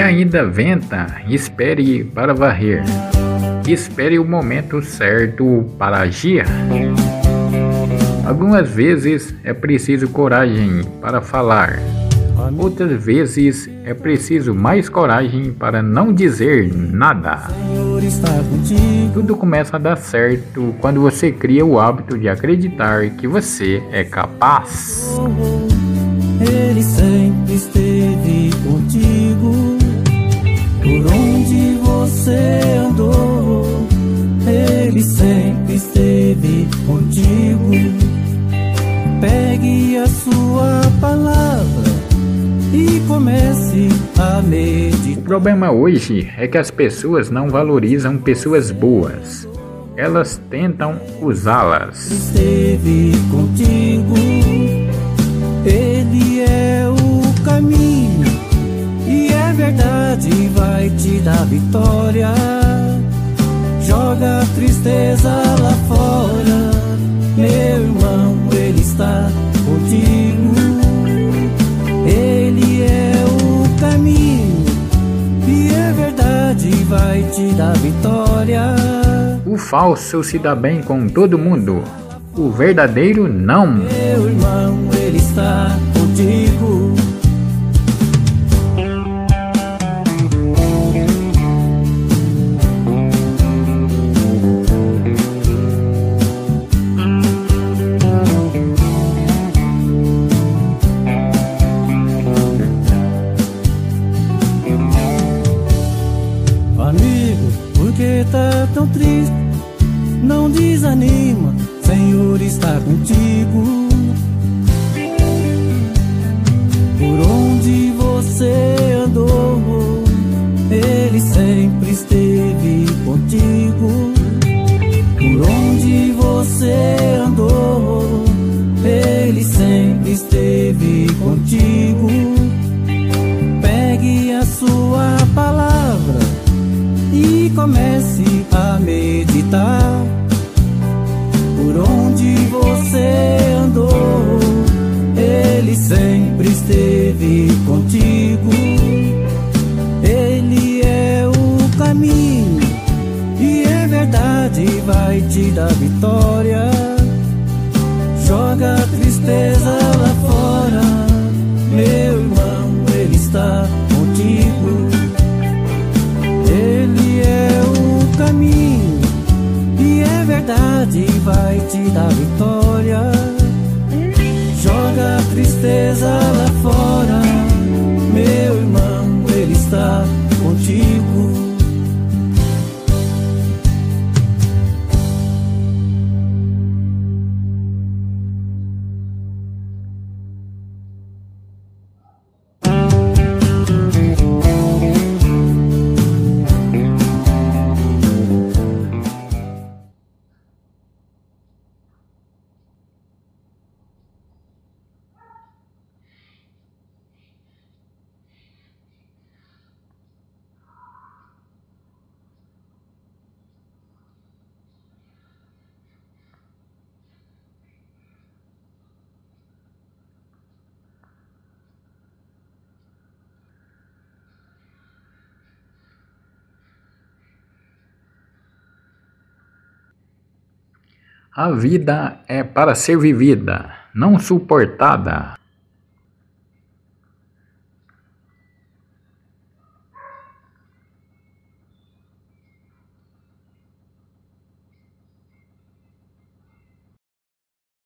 Ainda venta, espere para varrer. Espere o momento certo para agir. Algumas vezes é preciso coragem para falar. Outras vezes é preciso mais coragem para não dizer nada. Tudo começa a dar certo quando você cria o hábito de acreditar que você é capaz. O problema hoje é que as pessoas não valorizam pessoas boas. Elas tentam usá-las. Esteve contigo. Ele é o caminho e é verdade, vai te dar vitória. Vai te dar vitória. O falso se dá bem com todo mundo. O verdadeiro não. Meu irmão, ele está contigo. Tá tão triste? Não desanima, Senhor está contigo. Por onde você andou, Ele sempre esteve contigo. Por onde você andou, Ele sempre esteve contigo. Pegue a sua palavra comece a meditar. Por onde você andou, Ele sempre esteve contigo. Ele é o caminho e é verdade, vai te dar vitória. Joga a tristeza lá verdade, vai te dar vitória. Joga a tristeza lá fora, A vida é para ser vivida, não suportada.